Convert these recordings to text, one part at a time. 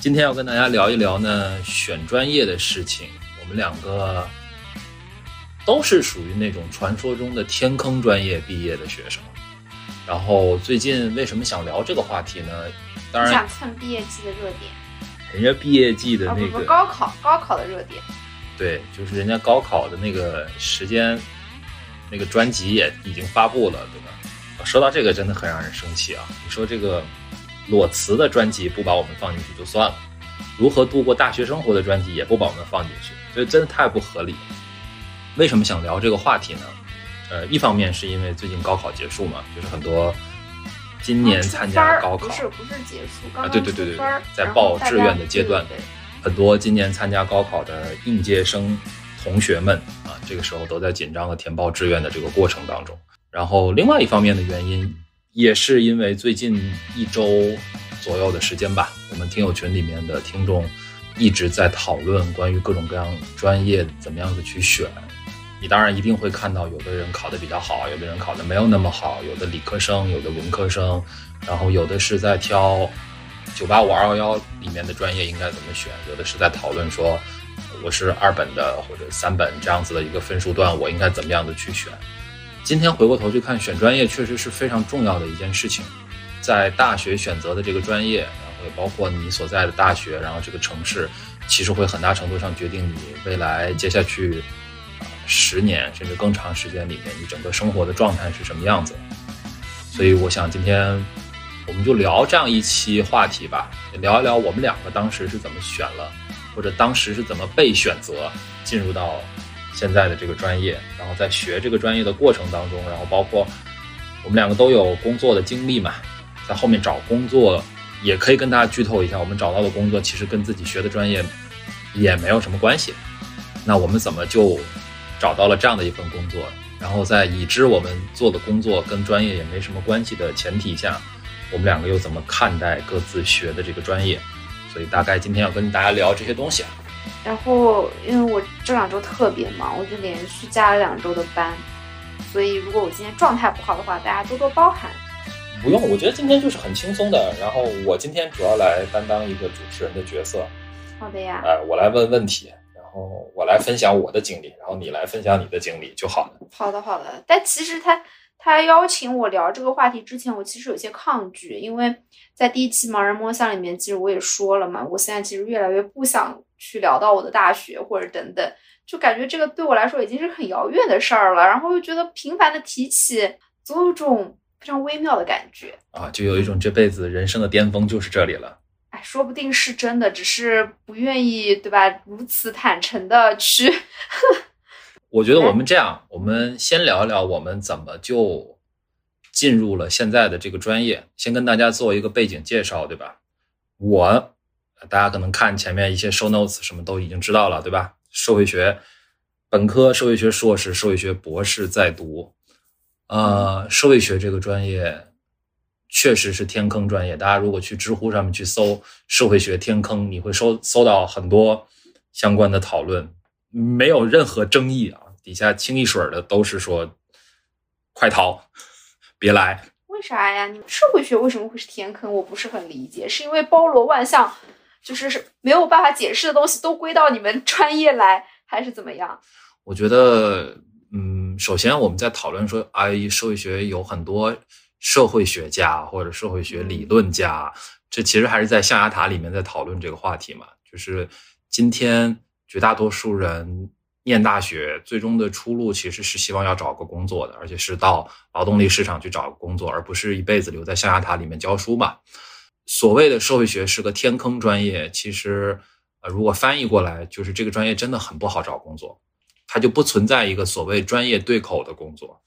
今天要跟大家聊一聊呢选专业的事情。我们两个都是属于那种传说中的天坑专业毕业的学生。然后最近为什么想聊这个话题呢？当然想蹭毕业季的热点，人家毕业季的啊不不那个，高考高考的热点，对，就是人家高考的那个时间，那个专辑也已经发布了，对吧？说到这个，真的很让人生气啊！你说这个裸辞的专辑不把我们放进去就算了，如何度过大学生活的专辑也不把我们放进去，所以真的太不合理了。为什么想聊这个话题呢？呃，一方面是因为最近高考结束嘛，就是很多今年参加高考，不是不是结束，刚啊刚对对对对在报志愿的阶段对对对很多今年参加高考的应届生同学们啊，这个时候都在紧张的填报志愿的这个过程当中。然后另外一方面的原因，也是因为最近一周左右的时间吧，我们听友群里面的听众一直在讨论关于各种各样专业怎么样子去选。你当然一定会看到，有的人考得比较好，有的人考得没有那么好，有的理科生，有的文科生，然后有的是在挑九八五二幺幺里面的专业应该怎么选，有的是在讨论说我是二本的或者三本这样子的一个分数段，我应该怎么样的去选。今天回过头去看，选专业确实是非常重要的一件事情，在大学选择的这个专业，然后也包括你所在的大学，然后这个城市，其实会很大程度上决定你未来接下去呃十年甚至更长时间里面，你整个生活的状态是什么样子。所以我想今天我们就聊这样一期话题吧，聊一聊我们两个当时是怎么选了，或者当时是怎么被选择进入到现在的这个专业，然后在学这个专业的过程当中，然后包括我们两个都有工作的经历嘛，在后面找工作也可以跟大家剧透一下，我们找到的工作其实跟自己学的专业也没有什么关系。那我们怎么就找到了这样的一份工作？然后在已知我们做的工作跟专业也没什么关系的前提下，我们两个又怎么看待各自学的这个专业？所以大概今天要跟大家聊这些东西。然后因为我这两周特别忙，我就连续加了两周的班，所以如果我今天状态不好的话，大家多多包涵。不用，我觉得今天就是很轻松的。然后我今天主要来担当一个主持人的角色，好的呀，呃，我来问问题，然后我来分享我的经历，然后你来分享你的经历就好了。好的好的。但其实他他邀请我聊这个话题之前，我其实有些抗拒，因为在第一期盲人摸象里面，其实我也说了嘛，我现在其实越来越不想去聊到我的大学或者等等，就感觉这个对我来说已经是很遥远的事儿了，然后又觉得频繁的提起，总有一种非常微妙的感觉。啊，就有一种这辈子人生的巅峰就是这里了。哎，说不定是真的，只是不愿意，对吧？如此坦诚的去，我觉得我们这样，我们先聊一聊我们怎么就进入了现在的这个专业。先跟大家做一个背景介绍，对吧？我，大家可能看前面一些 show notes 什么都已经知道了，对吧？社会学本科、社会学硕士、社会学博士在读。呃，社会学这个专业确实是天坑专业。大家如果去知乎上面去搜“社会学天坑”，你会搜搜到很多相关的讨论，没有任何争议啊。底下清一水儿的都是说：“快逃，别来。为啥呀？你们社会学为什么会是天坑？我不是很理解，是因为包罗万象，就是是没有办法解释的东西都归到你们专业来，还是怎么样？”我觉得，嗯，首先我们在讨论说，哎，社会学有很多社会学家或者社会学理论家，这其实还是在象牙塔里面在讨论这个话题嘛。就是今天绝大多数人念大学，最终的出路其实是希望要找个工作的，而且是到劳动力市场去找个工作，而不是一辈子留在象牙塔里面教书嘛。所谓的社会学是个天坑专业，其实呃，如果翻译过来，就是这个专业真的很不好找工作。它就不存在一个所谓专业对口的工作。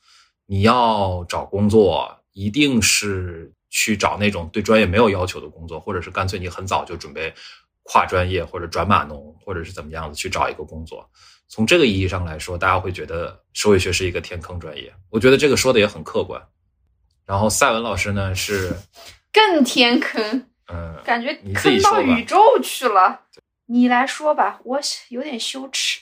你要找工作，一定是去找那种对专业没有要求的工作，或者是干脆你很早就准备跨专业或者转码农，或者是怎么样子去找一个工作。从这个意义上来说，大家会觉得社会学是一个天坑专业。我觉得这个说的也很客观。然后赛文老师呢是，更天坑，嗯，感觉坑到宇宙去了。你来说吧，我有点羞耻。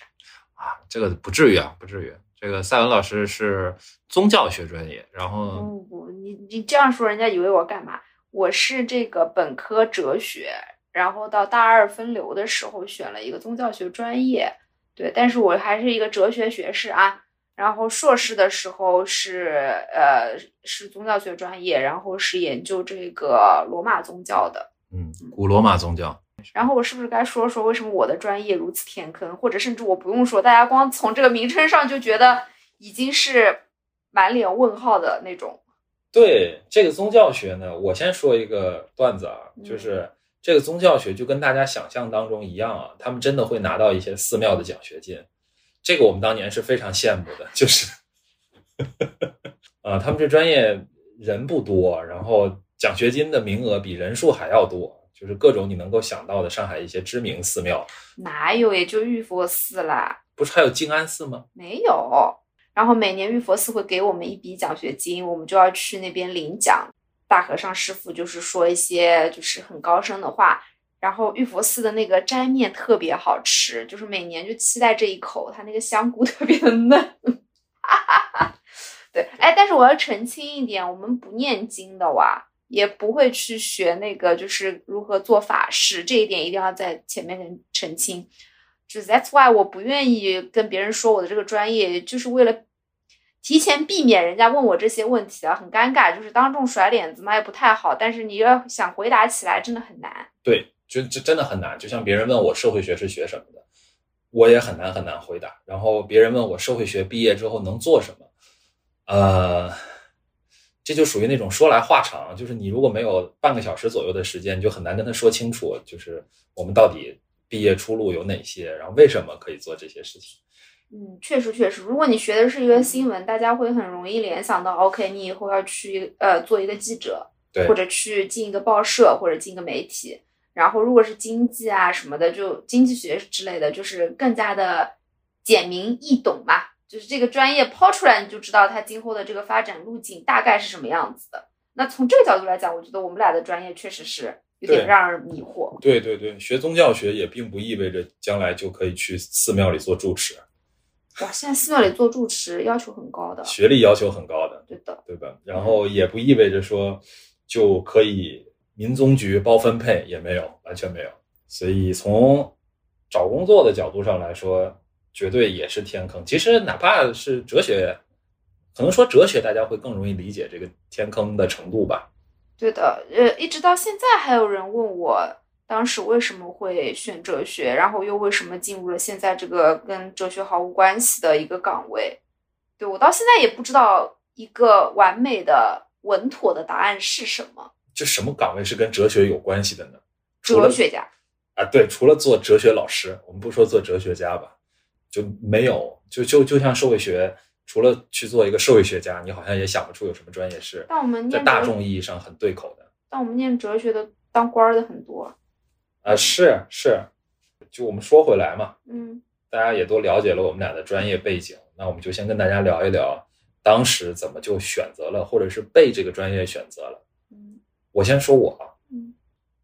啊，这个不至于啊，不至于。这个赛文老师是宗教学专业，然后不不，你你这样说，人家以为我干嘛？我是这个本科哲学，然后到大二分流的时候选了一个宗教学专业，对，但是我还是一个哲学学士啊。然后硕士的时候是呃是宗教学专业，然后是研究这个罗马宗教的。嗯，古罗马宗教。然后我是不是该说说为什么我的专业如此天坑，或者甚至我不用说，大家光从这个名称上就觉得已经是满脸问号的那种。对这个宗教学呢，我先说一个段子啊，就是这个宗教学就跟大家想象当中一样啊，他们真的会拿到一些寺庙的奖学金。这个我们当年是非常羡慕的，就是，啊，他们这专业人不多，然后奖学金的名额比人数还要多，就是各种你能够想到的上海一些知名寺庙，哪有也就玉佛寺啦，不是还有静安寺吗？没有，然后每年玉佛寺会给我们一笔奖学金，我们就要去那边领奖，大和尚师傅就是说一些就是很高深的话。然后玉佛寺的那个斋面特别好吃，就是每年就期待这一口，它那个香菇 特别的嫩。对，哎，但是我要澄清一点，我们不念经的哇，也不会去学那个，就是如何做法事，这一点一定要在前面澄清。就 That's why 我不愿意跟别人说我的这个专业，就是为了提前避免人家问我这些问题啊，很尴尬，就是当众甩脸子嘛，也不太好。但是你要想回答起来，真的很难。对。就就真的很难，就像别人问我社会学是学什么的，我也很难很难回答。然后别人问我社会学毕业之后能做什么，呃，这就属于那种说来话长，就是你如果没有半个小时左右的时间，你就很难跟他说清楚，就是我们到底毕业出路有哪些，然后为什么可以做这些事情。嗯，确实确实，如果你学的是一个新闻，大家会很容易联想到，OK，你以后要去呃做一个记者，对，或者去进一个报社，或者进一个媒体。然后，如果是经济啊什么的，就经济学之类的，就是更加的简明易懂嘛。就是这个专业抛出来，你就知道它今后的这个发展路径大概是什么样子的。那从这个角度来讲，我觉得我们俩的专业确实是有点让人迷惑。对对对，学宗教学也并不意味着将来就可以去寺庙里做住持。哇，现在寺庙里做住持要求很高的，学历要求很高的，对的，对吧？然后也不意味着说就可以。民宗局包分配也没有，完全没有，所以从找工作的角度上来说，绝对也是天坑。其实哪怕是哲学，可能说哲学大家会更容易理解这个天坑的程度吧。对的，呃，一直到现在还有人问我，当时为什么会选哲学，然后又为什么进入了现在这个跟哲学毫无关系的一个岗位？对我到现在也不知道一个完美的、稳妥的答案是什么。这什么岗位是跟哲学有关系的呢？哲学家啊，对，除了做哲学老师，我们不说做哲学家吧，就没有，就就就像社会学，除了去做一个社会学家，你好像也想不出有什么专业是但我们在大众意义上很对口的。但我们念哲学的当官的很多啊，是是，就我们说回来嘛，嗯，大家也都了解了我们俩的专业背景，那我们就先跟大家聊一聊，当时怎么就选择了，或者是被这个专业选择了。我先说我啊，嗯，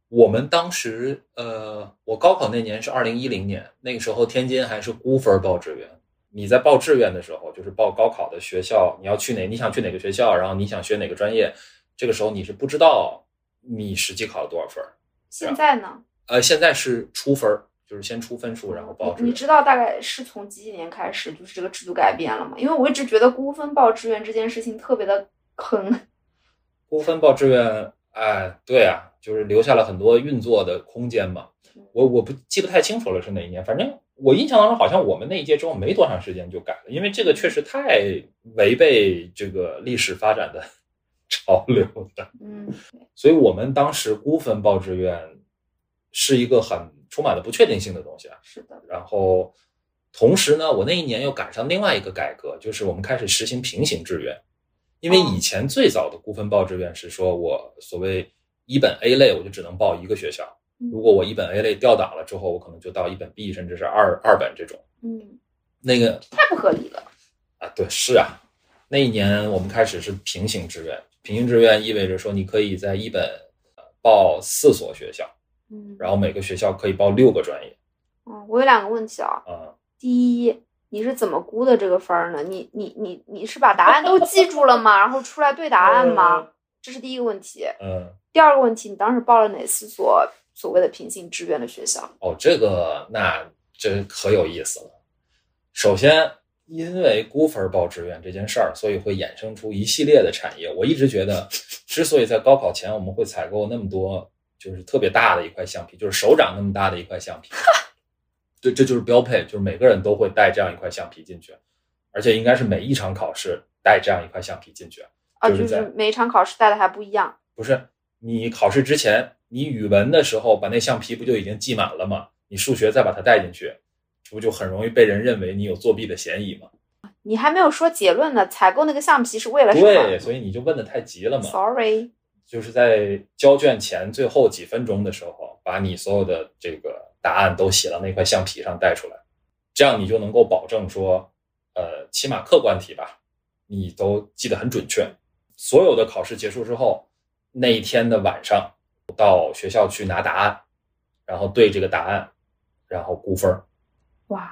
我们当时，呃，我高考那年是二零一零年，那个时候天津还是估分报志愿。你在报志愿的时候，就是报高考的学校，你要去哪，你想去哪个学校，然后你想学哪个专业，这个时候你是不知道你实际考了多少分。现在呢？呃，现在是出分，就是先出分数，然后报志愿。你知道大概是从几几年开始，就是这个制度改变了吗？因为我一直觉得估分报志愿这件事情特别的坑。估分报志愿。哎，对啊，就是留下了很多运作的空间嘛。我我不记不太清楚了是哪一年，反正我印象当中好像我们那一届之后没多长时间就改了，因为这个确实太违背这个历史发展的 潮流了。嗯，所以我们当时估分报志愿是一个很充满了不确定性的东西啊。是的。然后同时呢，我那一年又赶上另外一个改革，就是我们开始实行平行志愿。因为以前最早的估分报志愿是说，我所谓一本 A 类，我就只能报一个学校。如果我一本 A 类调档了之后，我可能就到一本 B，甚至是二二本这种。嗯，那个太不合理了啊！对，是啊。那一年我们开始是平行志愿，平行志愿意味着说，你可以在一本报四所学校，嗯，然后每个学校可以报六个专业。嗯，我有两个问题啊。啊，第一。你是怎么估的这个分儿呢？你你你你是把答案都记住了吗？然后出来对答案吗？这是第一个问题。嗯。第二个问题，你当时报了哪四所所谓的平行志愿的学校？哦，这个那真可有意思了。首先，因为估分报志愿这件事儿，所以会衍生出一系列的产业。我一直觉得，之所以在高考前我们会采购那么多，就是特别大的一块橡皮，就是手掌那么大的一块橡皮，对，这就是标配，就是每个人都会带这样一块橡皮进去，而且应该是每一场考试带这样一块橡皮进去。啊，就是就是每一场考试带的还不一样。不是你考试之前，你语文的时候把那橡皮不就已经记满了吗？你数学再把它带进去，这不就很容易被人认为你有作弊的嫌疑吗？你还没有说结论呢，采购那个橡皮是为了什么对，所以你就问的太急了嘛。？Sorry，就是在交卷前最后几分钟的时候，把你所有的这个答案都写到那块橡皮上带出来，这样你就能够保证说，呃，起码客观题吧，你都记得很准确。所有的考试结束之后，那一天的晚上到学校去拿答案，然后对这个答案，然后估分。哇，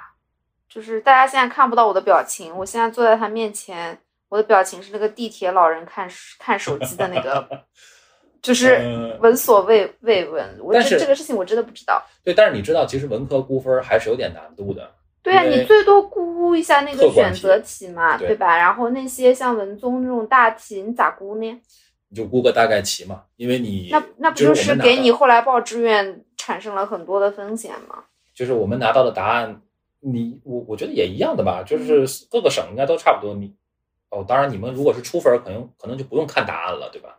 就是大家现在看不到我的表情，我现在坐在他面前，我的表情是那个地铁老人看看手机的那个，就是嗯闻所未未闻。我但是这这个事情我真的不知道。对，但是你知道，其实文科估分还是有点难度的。对啊，你最多估一下那个选择题嘛，对对吧？然后那些像文综那种大题，你咋估呢？你就估个大概齐嘛，因为你那那不就就是给你后来报志愿产生了很多的风险吗？就是我们拿到的答案，你我我觉得也一样的吧，就是各个省应该都差不多。你哦，当然你们如果是出分，可能可能就不用看答案了，对吧？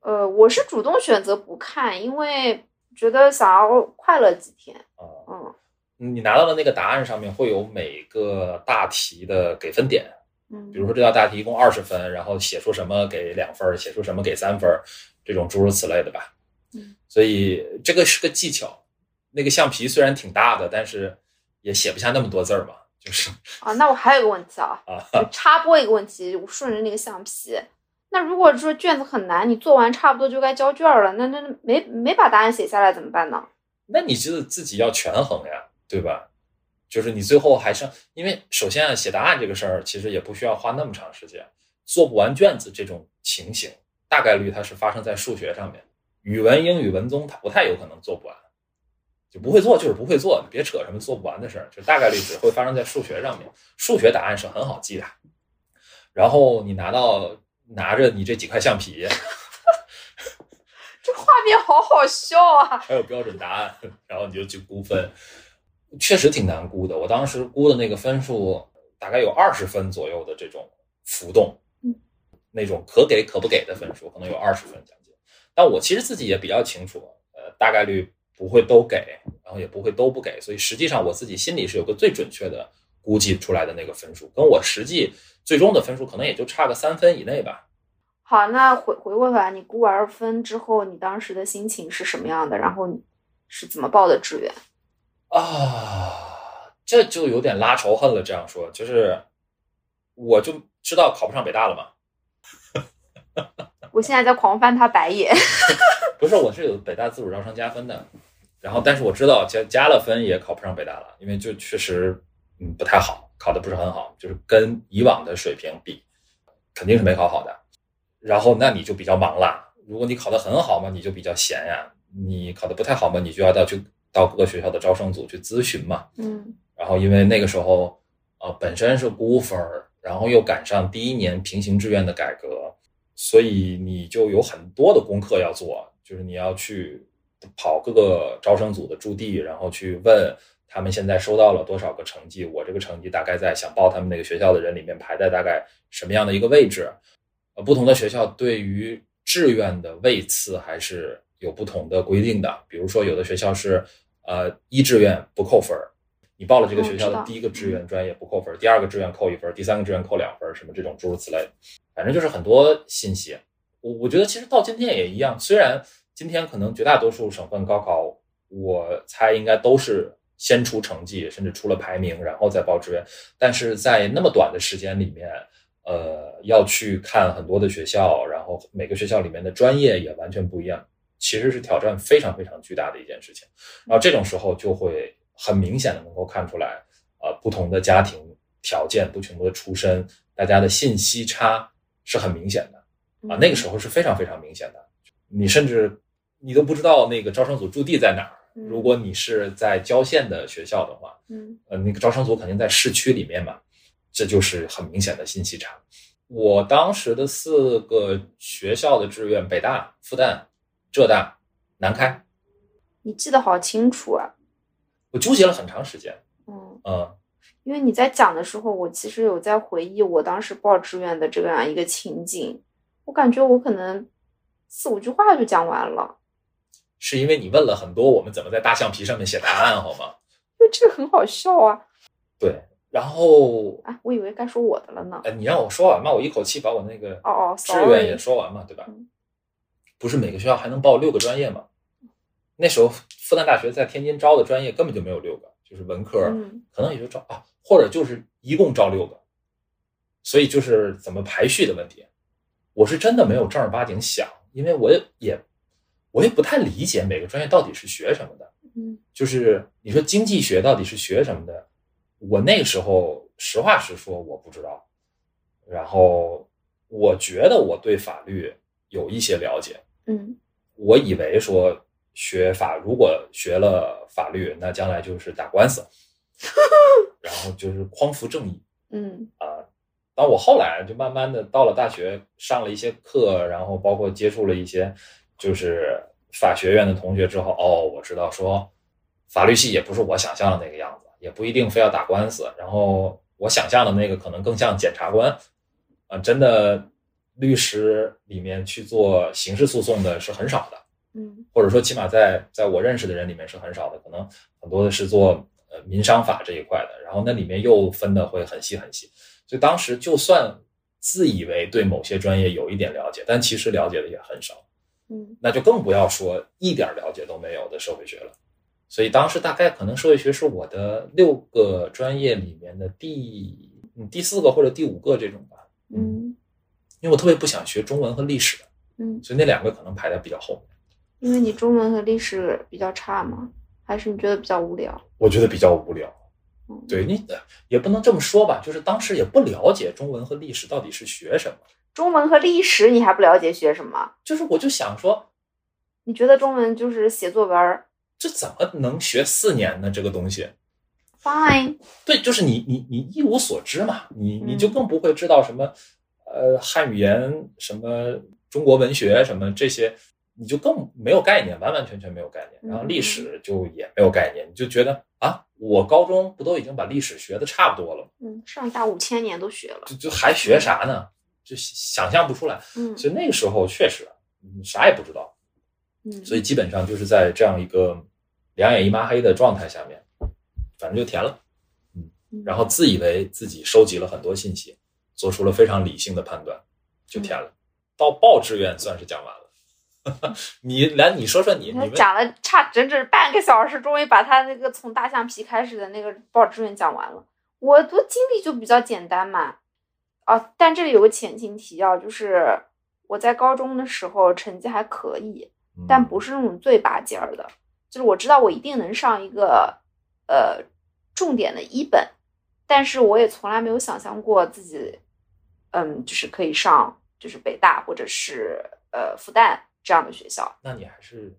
呃，我是主动选择不看，因为觉得想要快乐几天。啊、嗯你拿到的那个答案上面会有每个大题的给分点，嗯比如说这道大题一共二十分，然后写出什么给两分，写出什么给三分，这种诸如此类的吧。嗯，所以这个是个技巧。那个橡皮虽然挺大的，但是也写不下那么多字儿嘛，就是啊，那我还有一个问题啊，插播一个问题，我顺着那个橡皮。那如果说卷子很难，你做完差不多就该交卷了，那那那没没把答案写下来怎么办呢？那你是自己要权衡呀，对吧？就是你最后还是因为首先啊，写答案这个事儿其实也不需要花那么长时间，做不完卷子这种情形，大概率它是发生在数学上面，语文、英语、文综它不太有可能做不完，就不会做就是不会做，你别扯什么做不完的事儿，就大概率只会发生在数学上面。数学答案是很好记的，然后你拿到拿着你这几块橡皮，这画面好好笑啊！还有标准答案，然后你就去估分，确实挺难估的。我当时估的那个分数大概有二十分左右的这种浮动，嗯，那种可给可不给的分数可能有二十分将近。但我其实自己也比较清楚，呃，大概率不会都给，然后也不会都不给，所以实际上我自己心里是有个最准确的估计出来的那个分数，跟我实际最终的分数可能也就差个三分以内吧。好，那回回过头来，你估完分之后，你当时的心情是什么样的？然后你是怎么报的志愿？啊，这就有点拉仇恨了。这样说，就是我就知道考不上北大了嘛。我现在在狂翻他白眼。不是，我是有北大自主招生加分的，然后但是我知道加加了分也考不上北大了，因为就确实嗯不太好，考的不是很好，就是跟以往的水平比，肯定是没考好的。然后那你就比较忙啦。如果你考得很好嘛，你就比较闲呀；你考得不太好嘛，你就要到去到各个学校的招生组去咨询嘛。嗯然后因为那个时候，呃，本身是估分儿，然后又赶上第一年平行志愿的改革，所以你就有很多的功课要做，就是你要去跑各个招生组的驻地，然后去问他们现在收到了多少个成绩，我这个成绩大概在想报他们那个学校的人里面排在大概什么样的一个位置。呃，不同的学校对于志愿的位次还是有不同的规定的，比如说有的学校是呃一志愿不扣分。你报了这个学校的第一个志愿专业不扣分，第二个志愿扣一分，第三个志愿扣两分，什么这种诸如此类，反正就是很多信息。我我觉得其实到今天也一样，虽然今天可能绝大多数省份高考，我猜应该都是先出成绩，甚至出了排名，然后再报志愿，但是在那么短的时间里面，呃，要去看很多的学校，然后每个学校里面的专业也完全不一样，其实是挑战非常非常巨大的一件事情。然后这种时候就会很明显的能够看出来，呃，不同的家庭条件、不同的出身，大家的信息差是很明显的啊。那个时候是非常非常明显的。你甚至你都不知道那个招生组驻地在哪儿。嗯如果你是在郊县的学校的话，嗯呃，那个招生组肯定在市区里面嘛，这就是很明显的信息差。我当时的四个学校的志愿，北大、复旦、浙大、南开，你记得好清楚啊。我纠结了很长时间。嗯，嗯，因为你在讲的时候，我其实有在回忆我当时报志愿的这样一个情景，我感觉我可能四五句话就讲完了，是因为你问了很多我们怎么在大橡皮上面写答案，好吗？因为这个很好笑啊。对，然后啊，我以为该说我的了呢。哎，你让我说完嘛，我一口气把我那个哦哦志愿也。说完嘛，对吧嗯？不是每个学校还能报六个专业吗？那时候复旦大学在天津招的专业根本就没有六个，就是文科，嗯可能也就招啊，或者就是一共招六个，所以就是怎么排序的问题。我是真的没有正儿八经想，因为我也也我也不太理解每个专业到底是学什么的。嗯就是你说经济学到底是学什么的？我那个时候实话实说我不知道。然后我觉得我对法律有一些了解，嗯我以为说学法如果学了法律，那将来就是打官司，然后就是匡扶正义嗯啊。但我后来就慢慢的到了大学，上了一些课，然后包括接触了一些就是法学院的同学之后，哦，我知道说法律系也不是我想象的那个样子，也不一定非要打官司。然后我想象的那个可能更像检察官啊，真的律师里面去做刑事诉讼的是很少的。嗯或者说起码在在我认识的人里面是很少的，可能很多的是做呃民商法这一块的，然后那里面又分的会很细很细，所以当时就算自以为对某些专业有一点了解，但其实了解的也很少，嗯那就更不要说一点了解都没有的社会学了。所以当时大概可能社会学是我的六个专业里面的第嗯第四个或者第五个这种吧，嗯因为我特别不想学中文和历史，嗯，所以那两个可能排在比较后面。因为你中文和历史比较差吗？还是你觉得比较无聊？我觉得比较无聊。嗯，对你也不能这么说吧，就是当时也不了解中文和历史到底是学什么，中文和历史你还不了解学什么？就是我就想说，你觉得中文就是写作文儿这怎么能学四年呢？这个东西，？Fine，对，就是你你你一无所知嘛，你你嗯就更不会知道什么，呃，汉语言什么中国文学什么这些，你就更没有概念，完完全全没有概念。然后历史就也没有概念，你就觉得啊，我高中不都已经把历史学的差不多了吗？嗯，上下五千年都学了。就就还学啥呢？就想象不出来。嗯所以那个时候确实嗯啥也不知道，嗯，所以基本上就是在这样一个两眼一抹黑的状态下面，反正就填了，嗯然后自以为自己收集了很多信息，做出了非常理性的判断，就填了。到报志愿算是讲完了，你来你说说你你们讲了差整整半个小时，终于把他那个从大象皮开始的那个报志愿讲完了。我的经历就比较简单嘛，啊，但这里有个前情提要，就是我在高中的时候成绩还可以，嗯但不是那种最拔尖儿的，就是我知道我一定能上一个呃重点的一本，但是我也从来没有想象过自己，嗯，就是可以上就是北大或者是呃复旦这样的学校，那你还是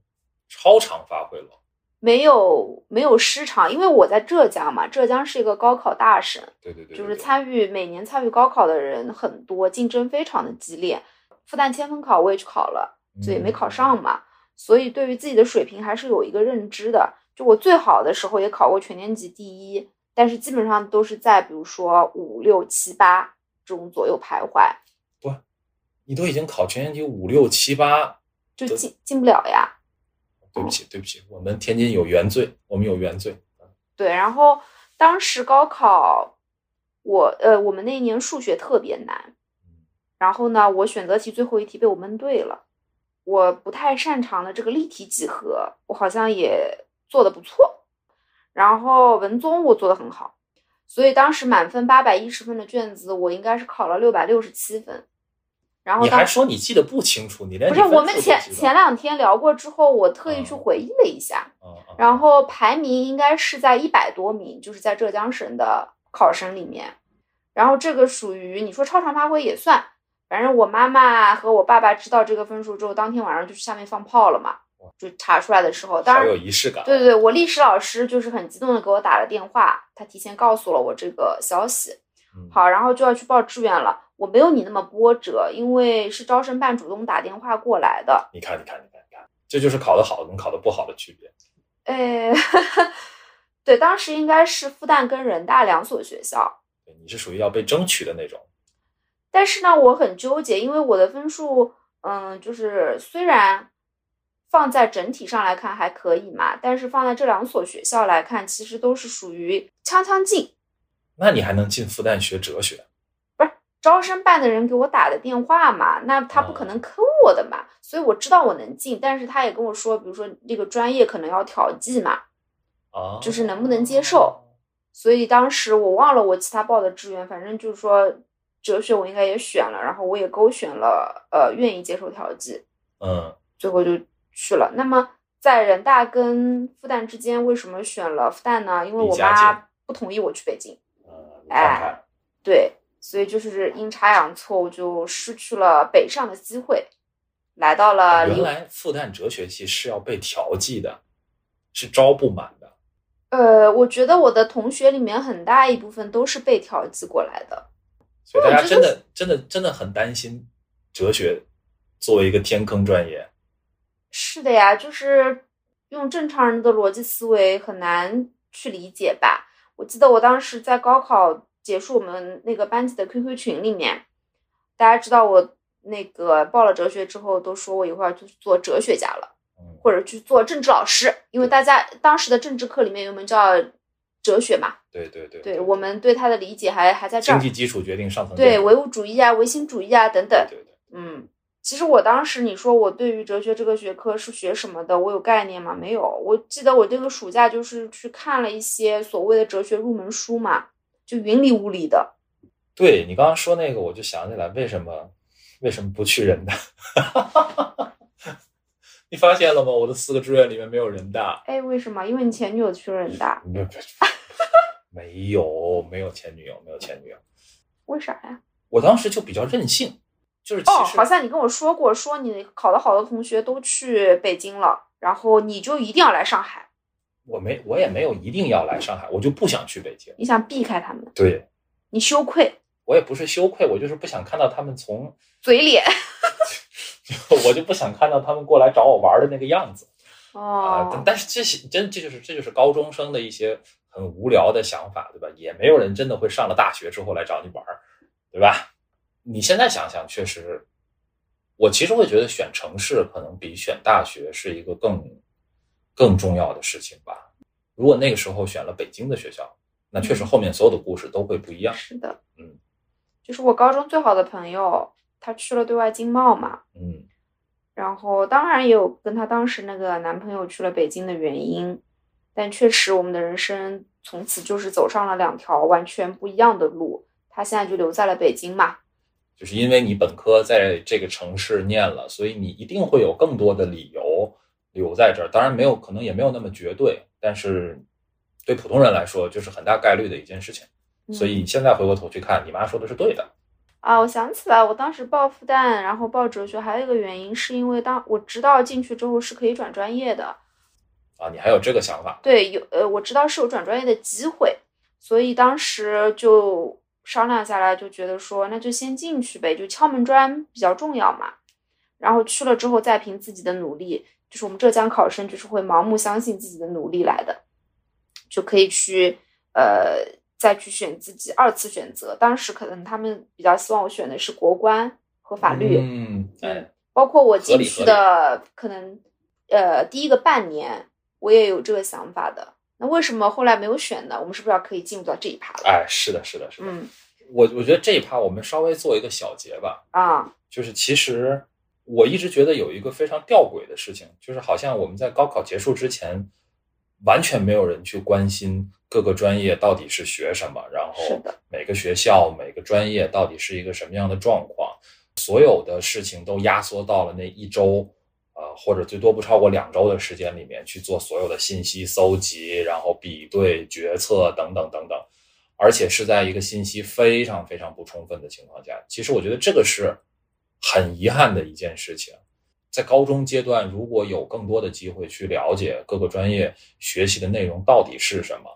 超常发挥了。没有没有失常，因为我在浙江嘛，浙江是一个高考大省，对对对，就是参与每年参与高考的人很多，竞争非常的激烈。复旦千分考我也去考了，所以没考上嘛。所以对于自己的水平还是有一个认知的。就我最好的时候也考过全年级第一，但是基本上都是在比如说五六七八这种左右徘徊，不你都已经考全年级五六七八，就进进不了呀。对不起对不起，我们天津有原罪，我们有原罪。对，然后当时高考，我呃我们那一年数学特别难，然后呢，我选择题最后一题被我蒙对了。我不太擅长的这个立体几何，我好像也做的不错。然后文综我做的很好，所以当时满分八百一十分的卷子，我应该是考了六百六十七分。然后当你还说你记得不清楚，你连不是我们前前两天聊过之后，我特意去嗯回忆了一下，嗯嗯然后排名应该是在一百多名，就是在浙江省的考生里面。然后这个属于你说超常发挥也算，反正我妈妈和我爸爸知道这个分数之后，当天晚上就去下面放炮了嘛。就查出来的时候，当好然有仪式感。对对对，我历史老师就是很激动的给我打了电话，他提前告诉了我这个消息。嗯，好，然后就要去报志愿了。我没有你那么波折，因为是招生办主动打电话过来的。你看，你看，你看，你看，这就是考得好跟考得不好的区别。哎，对，当时应该是复旦跟人大两所学校，对你是属于要被争取的那种。但是呢，我很纠结，因为我的分数，嗯，就是虽然放在整体上来看还可以嘛，但是放在这两所学校来看，其实都是属于锵锵进。那你还能进复旦学哲学？招生办的人给我打的电话嘛，那他不可能坑我的嘛，所以我知道我能进，但是他也跟我说，比如说这个专业可能要调剂嘛，啊，就是能不能接受。所以当时我忘了我其他报的志愿，反正就是说哲学我应该也选了，然后我也勾选了呃愿意接受调剂，嗯，最后就去了。那么在人大跟复旦之间，为什么选了复旦呢？因为我妈不同意我去北京。嗯，你看看，对，所以就是阴差阳错，我就失去了北上的机会，来到了离原来复旦哲学系是要被调剂的，是招不满的。呃，我觉得我的同学里面很大一部分都是被调剂过来的。所以大家真的真的真的很担心哲学作为一个天坑专业。是的呀，就是用正常人的逻辑思维很难去理解吧。我记得我当时在高考结束，我们那个班级的 QQ 群里面，大家知道我那个报了哲学之后，都说我一会儿去做哲学家了。嗯，或者去做政治老师，因为大家当时的政治课里面有门叫哲学嘛，对对对对我们对它的理解还还在这儿，经济基础决定上层对唯物主义啊、唯心主义啊等等，对对对，嗯，其实我当时你说我对于哲学这个学科是学什么的，我有概念吗？没有，我记得我这个暑假就是去看了一些所谓的哲学入门书嘛，就云里雾里的，对你刚刚说那个，我就想起来为什么为什么不去人大？你发现了吗？我的四个志愿里面没有人大，哎，为什么？因为你前女友去了人大，没有没有没有前女友，没有前女友。为啥呀？我当时就比较任性，就是其哦，好像你跟我说过，说你考的好的同学都去北京了，然后你就一定要来上海，我没我也没有一定要来上海，我就不想去北京。你想避开他们，对你羞愧，我也不是羞愧，我就是不想看到他们从，嘴脸。我就不想看到他们过来找我玩的那个样子啊、但哦，但是这些真这就是这就是高中生的一些很无聊的想法，对吧？也没有人真的会上了大学之后来找你玩，对吧？你现在想想，确实，我其实会觉得选城市可能比选大学是一个更更重要的事情吧。如果那个时候选了北京的学校，那确实嗯后面所有的故事都会不一样。是的，嗯，就是我高中最好的朋友，他去了对外经贸嘛，嗯然后当然也有跟她当时那个男朋友去了北京的原因，但确实我们的人生从此就是走上了两条完全不一样的路。他现在就留在了北京嘛，就是因为你本科在这个城市念了，所以你一定会有更多的理由留在这儿。当然没有，可能也没有那么绝对，但是对普通人来说，就是很大概率的一件事情。所以你现在回过头去看，你妈说的是对的。啊，我想起来，我当时报复旦，然后报哲学，还有一个原因是因为当我知道进去之后是可以转专业的，啊，你还有这个想法？对，有呃，我知道是有转专业的机会，所以当时就商量下来，就觉得说那就先进去呗，就敲门砖比较重要嘛。然后去了之后再凭自己的努力，就是我们浙江考生就是会盲目相信自己的努力来的，就可以去呃再去选自己二次选择。当时可能他们比较希望我选的是国关和法律，嗯，哎，包括我进去的可能呃第一个半年，我也有这个想法的。那为什么后来没有选呢？我们是不是要可以进入到这一趴了？哎，是的，是的，是的。嗯我我觉得这一趴我们稍微做一个小结吧，啊就是其实我一直觉得有一个非常吊诡的事情，就是好像我们在高考结束之前，完全没有人去关心各个专业到底是学什么，然后每个学校每个专业到底是一个什么样的状况，所有的事情都压缩到了那一周。呃，或者最多不超过两周的时间里面去做所有的信息搜集，然后比对、决策等等等等，而且是在一个信息非常非常不充分的情况下。其实我觉得这个是很遗憾的一件事情。在高中阶段，如果有更多的机会去了解各个专业学习的内容到底是什么，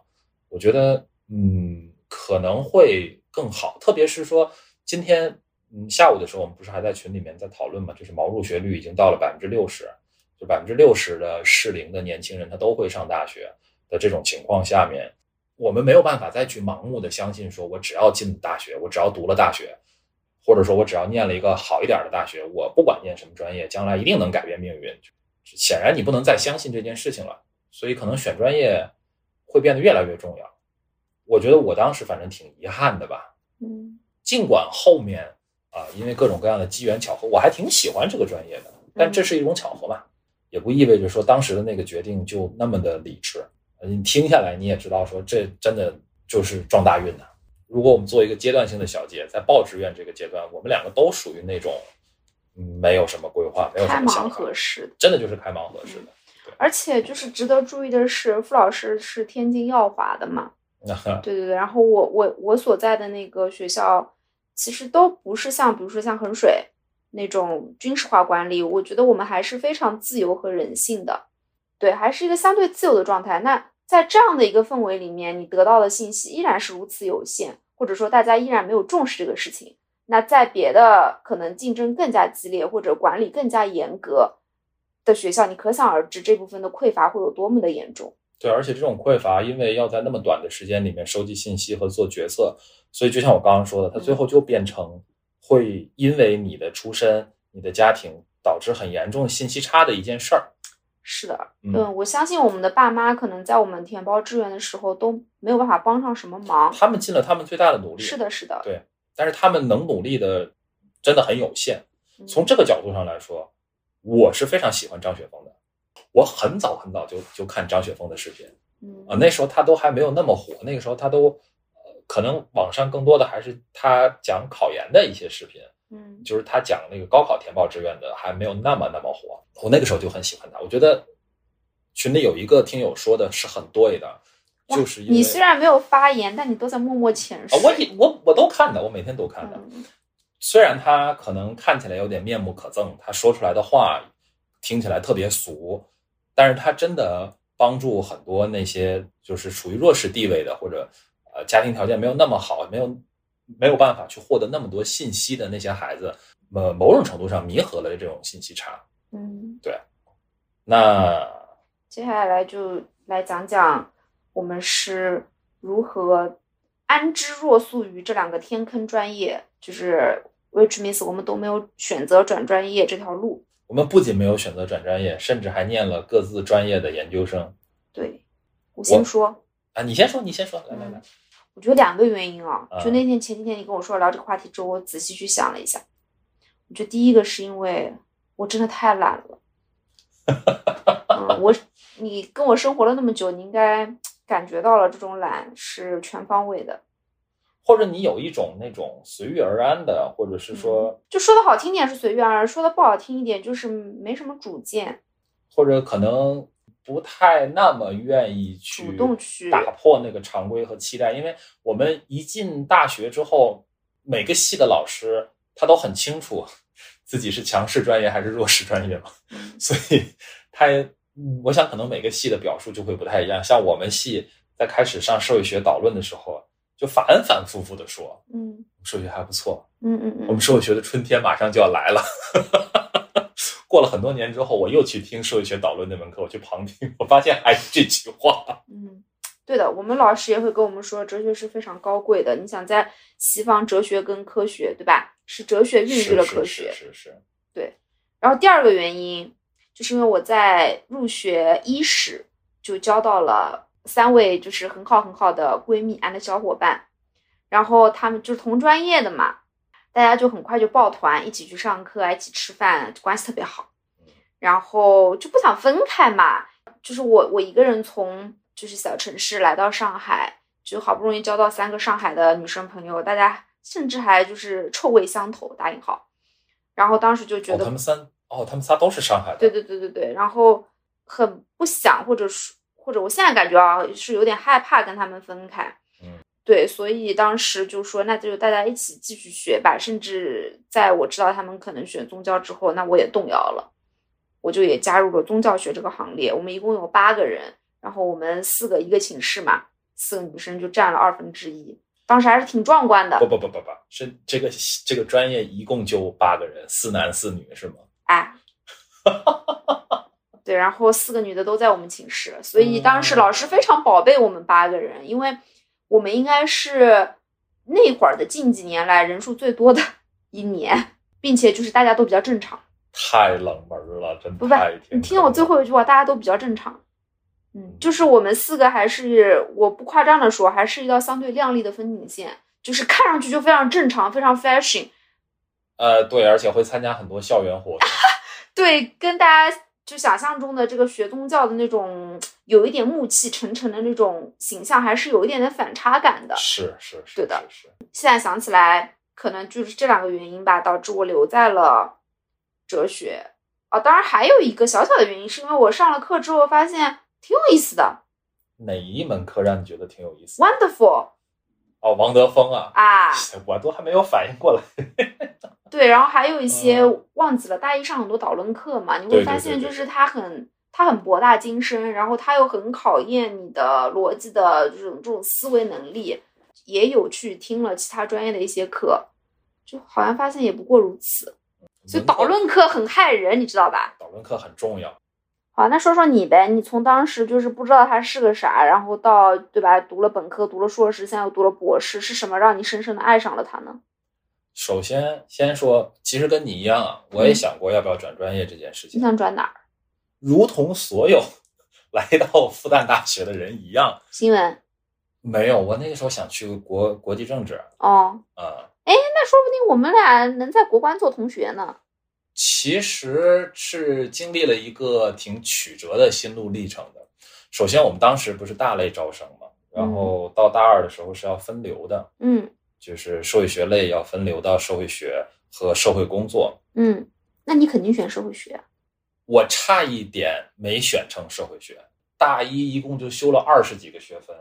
我觉得，嗯，可能会更好。特别是说，今天，嗯，下午的时候，我们不是还在群里面在讨论嘛？就是毛入学率已经到了百分之六十，就百分之六十的适龄的年轻人他都会上大学的这种情况下面，我们没有办法再去盲目的相信，说我只要进大学，我只要读了大学。或者说我只要念了一个好一点的大学，我不管念什么专业，将来一定能改变命运。显然你不能再相信这件事情了，所以可能选专业会变得越来越重要。我觉得我当时反正挺遗憾的吧。嗯，尽管后面啊，因为各种各样的机缘巧合，我还挺喜欢这个专业的，但这是一种巧合嘛，也不意味着说当时的那个决定就那么的理智。你听下来你也知道，说这真的就是撞大运的。如果我们做一个阶段性的小结，在报志愿这个阶段，我们两个都属于那种没有什么规划、没有什么想法，式真的就是开盲盒式的。而且就是值得注意的是，傅老师是天津耀华的嘛？对对对。然后我我我所在的那个学校，其实都不是像比如说像衡水那种军事化管理，我觉得我们还是非常自由和人性的，对，还是一个相对自由的状态。那。在这样的一个氛围里面，你得到的信息依然是如此有限，或者说大家依然没有重视这个事情。那在别的可能竞争更加激烈或者管理更加严格的学校，你可想而知这部分的匮乏会有多么的严重。对，而且这种匮乏，因为要在那么短的时间里面收集信息和做决策，所以就像我刚刚说的，它最后就变成会因为你的出身、你的家庭导致很严重信息差的一件事儿。是的，嗯，我相信我们的爸妈可能在我们填报志愿的时候都没有办法帮上什么忙。他们尽了他们最大的努力。是的，是的，对。但是他们能努力的真的很有限。从这个角度上来说，我是非常喜欢张雪峰的。我很早很早就就看张雪峰的视频，嗯啊，那时候他都还没有那么火，那个时候他都呃，可能网上更多的还是他讲考研的一些视频。嗯，就是他讲那个高考填报志愿的还没有那么那么火，我那个时候就很喜欢他。我觉得群里有一个听友说的是很对的，就是你虽然没有发言，但你都在默默潜水。我也我我都看的，我每天都看的。虽然他可能看起来有点面目可憎，他说出来的话听起来特别俗，但是他真的帮助很多那些就是处于弱势地位的或者呃家庭条件没有那么好，没有。没有办法去获得那么多信息的那些孩子，呃，某种程度上弥合了这种信息差。嗯，对。那接下来就来讲讲我们是如何安之若素于这两个天坑专业，就是 which means 我们都没有选择转专业这条路。我们不仅没有选择转专业，甚至还念了各自专业的研究生。对，我先说啊，你先说，你先说，来来来。我觉得两个原因啊，就那天前几天你跟我说聊这个话题之后，我仔细去想了一下。我觉得第一个是因为我真的太懒了。嗯，我你跟我生活了那么久，你应该感觉到了这种懒是全方位的。或者你有一种那种随遇而安的，或者是说，就说的好听点是随遇而安，说的不好听一点就是没什么主见，或者可能。不太那么愿意去主动去打破那个常规和期待，因为我们一进大学之后，每个系的老师他都很清楚自己是强势专业还是弱势专业嘛，所以他我想可能每个系的表述就会不太一样。像我们系在开始上社会学导论的时候，就反反复复的说，嗯，数学还不错，嗯嗯嗯，我们社会学的春天马上就要来了。过了很多年之后，我又去听社会学导论那门课，我去旁听，我发现还是这句话。嗯，对的，我们老师也会跟我们说，哲学是非常高贵的。你想在西方，哲学跟科学，对吧？是哲学孕育了科学，是是。对。然后第二个原因，就是因为我在入学伊始就交到了三位就是很好很好的闺蜜，and 小伙伴，然后他们就是同专业的嘛。大家就很快就抱团一起去上课，一起吃饭，关系特别好。然后就不想分开嘛。就是我我一个人从就是小城市来到上海，就好不容易交到三个上海的女生朋友，大家甚至还就是臭味相投（打引号）。然后当时就觉得他们三哦，他们仨都是上海的。对对对对对。然后很不想，或者是或者我现在感觉啊，是有点害怕跟他们分开。对，所以当时就说，那就大家一起继续学吧。甚至在我知道他们可能选宗教之后，那我也动摇了。我就也加入了宗教学这个行列。我们一共有八个人，然后我们四个一个寝室嘛，四个女生就占了二分之一，当时还是挺壮观的。不不不不不，是这个这个专业一共就八个人，四男四女是吗？哎，对，然后四个女的都在我们寝室，所以当时老师非常宝贝我们八个人，因为我们应该是那会儿的近几年来人数最多的 一年，并且就是大家都比较正常。太冷门了，真不不太，你听我最后一句话，大家都比较正常。嗯，就是我们四个还是我不夸张的说，还是一道相对亮丽的风景线，就是看上去就非常正常，非常 fashion。呃，对，而且会参加很多校园活动。对，跟大家就想象中的这个学宗教的那种有一点暮气沉沉的那种形象，还是有一点点反差感的。是是是，对的是是。现在想起来，可能就是这两个原因吧，导致我留在了哲学。啊，当然还有一个小小的原因，是因为我上了课之后发现挺有意思的哪一门课让你觉得挺有意思？，wonderful 哦，王德峰啊，啊，我都还没有反应过来。对，然后还有一些嗯忘记了，大一上很多导论课嘛，你会发现就是它很它很博大精深，然后它又很考验你的逻辑的这种这种思维能力。也有去听了其他专业的一些课，就好像发现也不过如此。所以导论课很害人，你知道吧？导论课很重要。好，那说说你呗，你从当时就是不知道它是个啥，然后到对吧，读了本科，读了硕士，现在又读了博士，是什么让你深深的爱上了它呢？首先，先说，其实跟你一样啊，我也想过要不要转专业这件事情。你，想转哪儿？如同所有来到复旦大学的人一样，新闻？没有，我那个时候想去国国际政治哦，啊、那说不定我们俩能在国关做同学呢。其实是经历了一个挺曲折的心路历程的。首先，我们当时不是大类招生嘛，然后到大二的时候是要分流的，嗯就是社会学类要分流到社会学和社会工作。嗯，那你肯定选社会学。我差一点没选成社会学，大一一共就修了二十几个学分，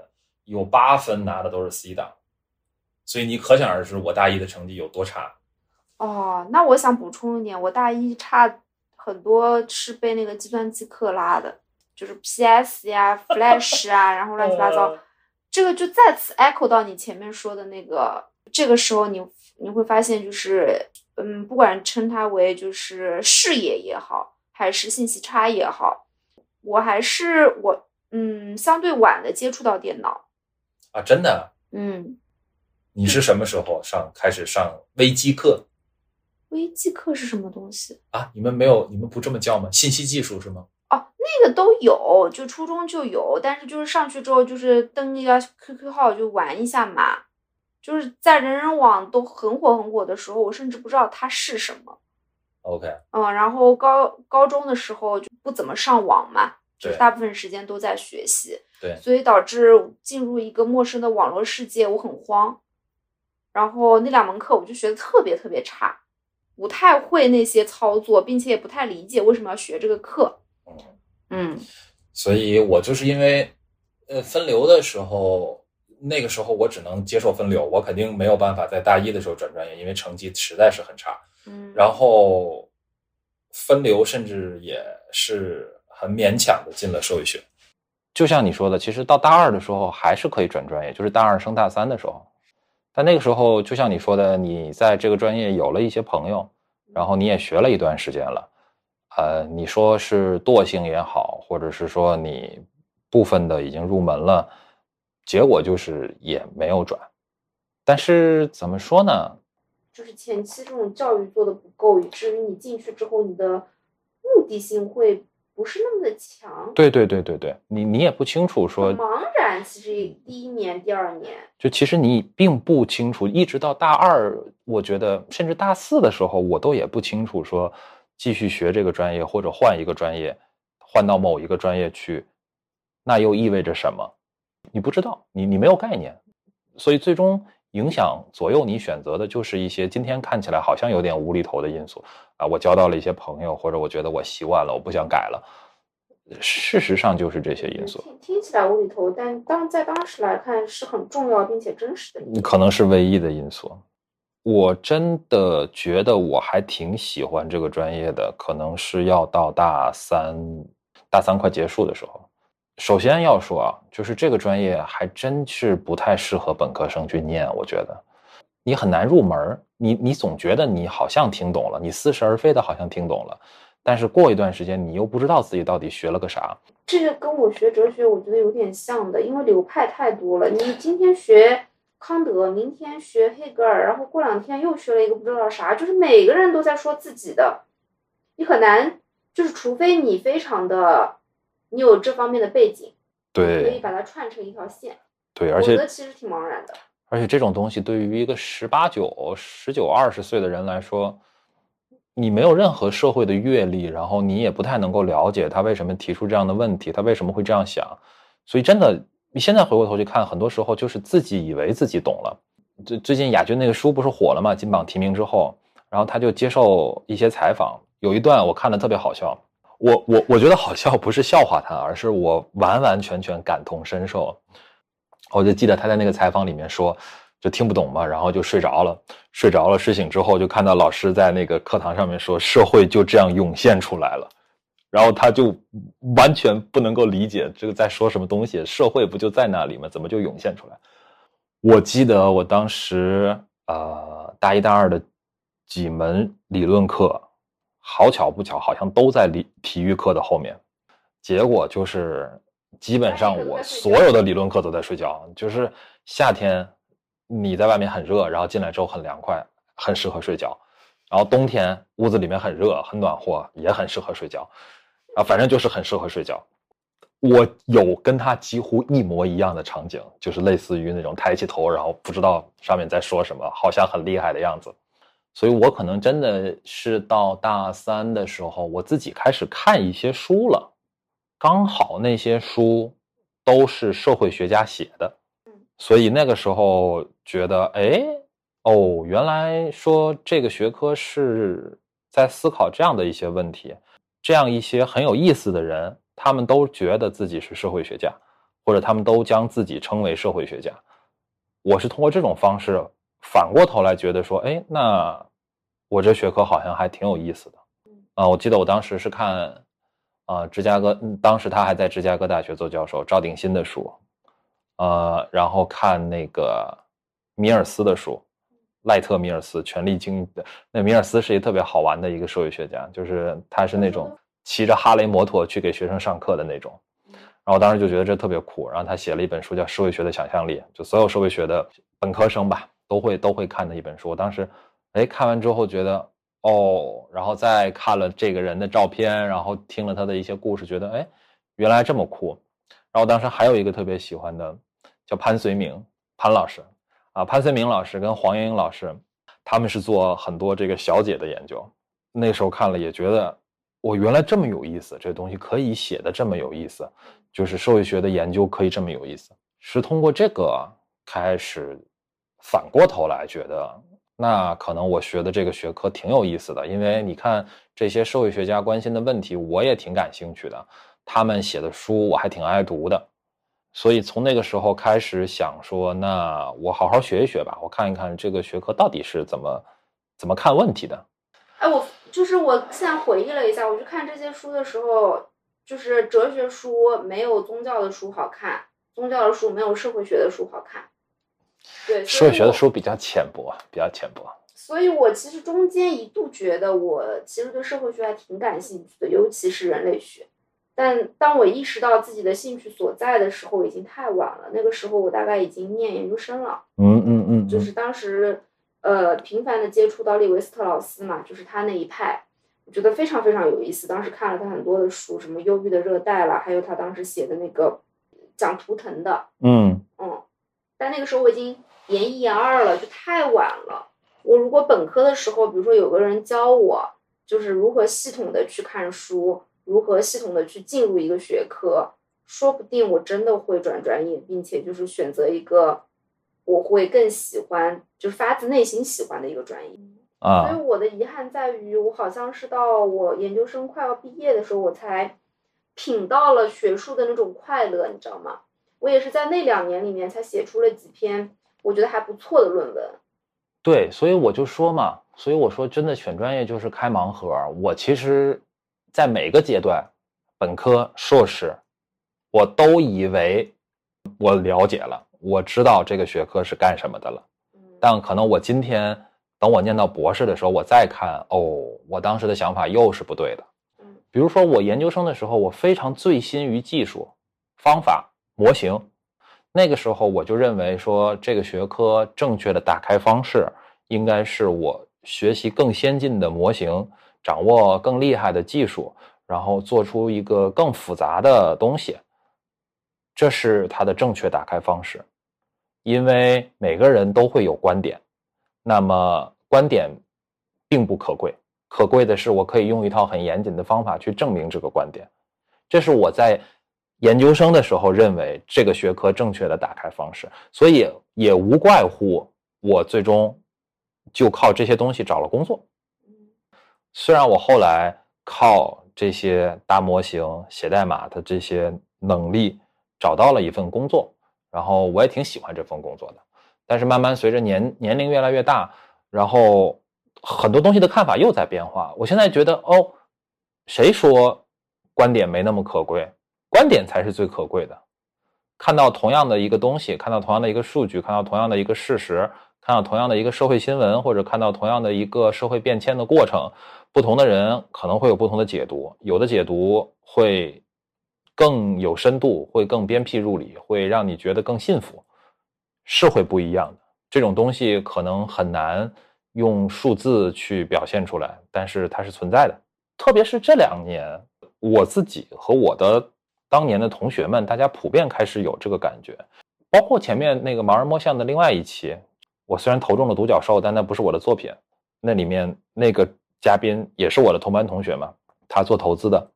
有八分拿的都是 C 档，所以你可想而知我大一的成绩有多差。哦，那我想补充一点，我大一差很多是被那个计算机课拉的，就是 PS 呀、Flash 啊，然后乱七八糟。呃这个就再次 echo 到你前面说的那个，这个时候你你会发现，就是嗯，不管称它为就是视野也好，还是信息差也好，我还是我嗯相对晚的接触到电脑，啊，真的？嗯，你是什么时候上开始上微机课微机课是什么东西？啊？你们没有，你们不这么叫吗？信息技术是吗？哦，那个都有，就初中就有，但是就是上去之后就是登一个 QQ 号就玩一下嘛，就是在人人网都很火很火的时候，我甚至不知道它是什么。OK，嗯，然后高高中的时候就不怎么上网嘛，就是大部分时间都在学习，对所以导致进入一个陌生的网络世界，我很慌。然后那两门课我就学的特别特别差，不太会那些操作，并且也不太理解为什么要学这个课。嗯，嗯所以我就是因为呃分流的时候，那个时候我只能接受分流，我肯定没有办法在大一的时候转专业，因为成绩实在是很差。嗯，然后分流甚至也是很勉强的进了社会学。就像你说的，其实到大二的时候还是可以转专业，就是大二升大三的时候。但那个时候，就像你说的，你在这个专业有了一些朋友，然后你也学了一段时间了，呃，你说是惰性也好，或者是说你部分的已经入门了，结果就是也没有转。但是怎么说呢？就是前期这种教育做的不够，以至于你进去之后，你的目的性会不是那么的强。对对对对对，你你也不清楚说茫然，其实第一年、第二年，就其实你并不清楚，一直到大二，我觉得甚至大四的时候，我都也不清楚说继续学这个专业或者换一个专业，换到某一个专业去，那又意味着什么？你不知道，你你没有概念，所以最终影响左右你选择的就是一些今天看起来好像有点无厘头的因素啊，我交到了一些朋友，或者我觉得我习惯了，我不想改了，事实上就是这些因素。听听起来无厘头，但当在当时来看是很重要并且真实的因素。可能是唯一的因素。我真的觉得我还挺喜欢这个专业的，可能是要到大三，大三快结束的时候。首先要说啊，就是这个专业还真是不太适合本科生去念，我觉得你很难入门。你你总觉得你好像听懂了，你似是而非的好像听懂了，但是过一段时间你又不知道自己到底学了个啥。这个跟我学哲学我觉得有点像的，因为流派太多了。你今天学康德，明天学黑格尔，然后过两天又学了一个不知道啥，就是每个人都在说自己的，你很难，就是除非你非常的。你有这方面的背景，对，可以把它串成一条线。对，而且我觉得其实挺茫然的。而且这种东西对于一个十八九、十九、二十岁的人来说，你没有任何社会的阅历，然后你也不太能够了解他为什么提出这样的问题，他为什么会这样想。所以真的，你现在回过头去看，很多时候就是自己以为自己懂了。最最近亚军那个书不是火了嘛？金榜题名之后，然后他就接受一些采访，有一段我看的特别好笑。我我我觉得好笑不是笑话他，而是我完完全全感同身受。我就记得他在那个采访里面说，就听不懂嘛，然后就睡着了。睡着了，睡醒之后就看到老师在那个课堂上面说，社会就这样涌现出来了。然后他就完全不能够理解这个在说什么东西，社会不就在那里吗？怎么就涌现出来？我记得我当时呃大一大二的几门理论课。好巧不巧，好像都在理体育课的后面，结果就是基本上我所有的理论课都在睡觉。就是夏天你在外面很热，然后进来之后很凉快，很适合睡觉；然后冬天屋子里面很热，很暖和，也很适合睡觉。啊，反正就是很适合睡觉。我有跟他几乎一模一样的场景，就是类似于那种抬起头，然后不知道上面在说什么，好像很厉害的样子。所以我可能真的是到大三的时候，我自己开始看一些书了，刚好那些书都是社会学家写的，所以那个时候觉得，哎，哦，原来说这个学科是在思考这样的一些问题，这样一些很有意思的人，他们都觉得自己是社会学家，或者他们都将自己称为社会学家，我是通过这种方式。反过头来觉得说，哎，那我这学科好像还挺有意思的，啊，我记得我当时是看，啊，芝加哥，当时他还在芝加哥大学做教授，赵鼎新的书，呃，然后看那个米尔斯的书，赖特米尔斯《权力经那米尔斯是一个特别好玩的一个社会学家，就是他是那种骑着哈雷摩托去给学生上课的那种，然后我当时就觉得这特别酷，然后他写了一本书叫《社会学的想象力》，就所有社会学的本科生吧。都会都会看的一本书，我当时，哎，看完之后觉得，哦，然后再看了这个人的照片，然后听了他的一些故事，觉得，哎，原来这么酷。然后当时还有一个特别喜欢的，叫潘绥铭，潘老师，啊，潘绥铭老师跟黄莺莺老师，他们是做很多这个小姐的研究。那时候看了也觉得，我原来这么有意思，这东西可以写的这么有意思，就是社会学的研究可以这么有意思，是通过这个开始。反过头来觉得，那可能我学的这个学科挺有意思的，因为你看这些社会学家关心的问题，我也挺感兴趣的。他们写的书我还挺爱读的，所以从那个时候开始想说，那我好好学一学吧，我看一看这个学科到底是怎么怎么看问题的。哎，我就是我现在回忆了一下，我去看这些书的时候，就是哲学书没有宗教的书好看，宗教的书没有社会学的书好看。对，社会学的书比较浅薄，比较浅薄。所以我其实中间一度觉得，我其实对社会学还挺感兴趣的，尤其是人类学。但当我意识到自己的兴趣所在的时候，已经太晚了。那个时候我大概已经念研究生了。嗯嗯嗯。就是当时，呃，频繁的接触到利维斯特劳斯嘛，就是他那一派，我觉得非常非常有意思。当时看了他很多的书，什么《忧郁的热带》啦，还有他当时写的那个讲图腾的。嗯嗯。但那个时候我已经研一研二了，就太晚了。我如果本科的时候，比如说有个人教我，就是如何系统的去看书，如何系统的去进入一个学科，说不定我真的会转专业，并且就是选择一个我会更喜欢，就是发自内心喜欢的一个专业。啊，所以我的遗憾在于，我好像是到我研究生快要毕业的时候，我才品到了学术的那种快乐，你知道吗？我也是在那两年里面才写出了几篇我觉得还不错的论文，对，所以我就说嘛，所以我说真的选专业就是开盲盒。我其实，在每个阶段，本科、硕士，我都以为我了解了，我知道这个学科是干什么的了。但可能我今天等我念到博士的时候，我再看，哦，我当时的想法又是不对的。比如说我研究生的时候，我非常醉心于技术、方法、模型。那个时候我就认为说，这个学科正确的打开方式应该是我学习更先进的模型，掌握更厉害的技术，然后做出一个更复杂的东西。这是它的正确打开方式。因为每个人都会有观点，那么观点并不可贵，可贵的是我可以用一套很严谨的方法去证明这个观点。这是我在。研究生的时候认为这个学科正确的打开方式，所以也无怪乎我最终就靠这些东西找了工作。虽然我后来靠这些大模型、写代码的这些能力找到了一份工作，然后我也挺喜欢这份工作的，但是慢慢随着年年龄越来越大，然后很多东西的看法又在变化。我现在觉得，哦，谁说观点没那么可贵？观点才是最可贵的。看到同样的一个东西，看到同样的一个数据，看到同样的一个事实，看到同样的一个社会新闻，或者看到同样的一个社会变迁的过程，不同的人可能会有不同的解读。有的解读会更有深度，会更鞭辟入里，会让你觉得更信服，是会不一样的。这种东西可能很难用数字去表现出来，但是它是存在的。特别是这两年，我自己和我的。当年的同学们，大家普遍开始有这个感觉，包括前面那个盲人摸象的另外一期，我虽然投中了独角兽，但那不是我的作品。那里面那个嘉宾也是我的同班同学嘛，他做投资的。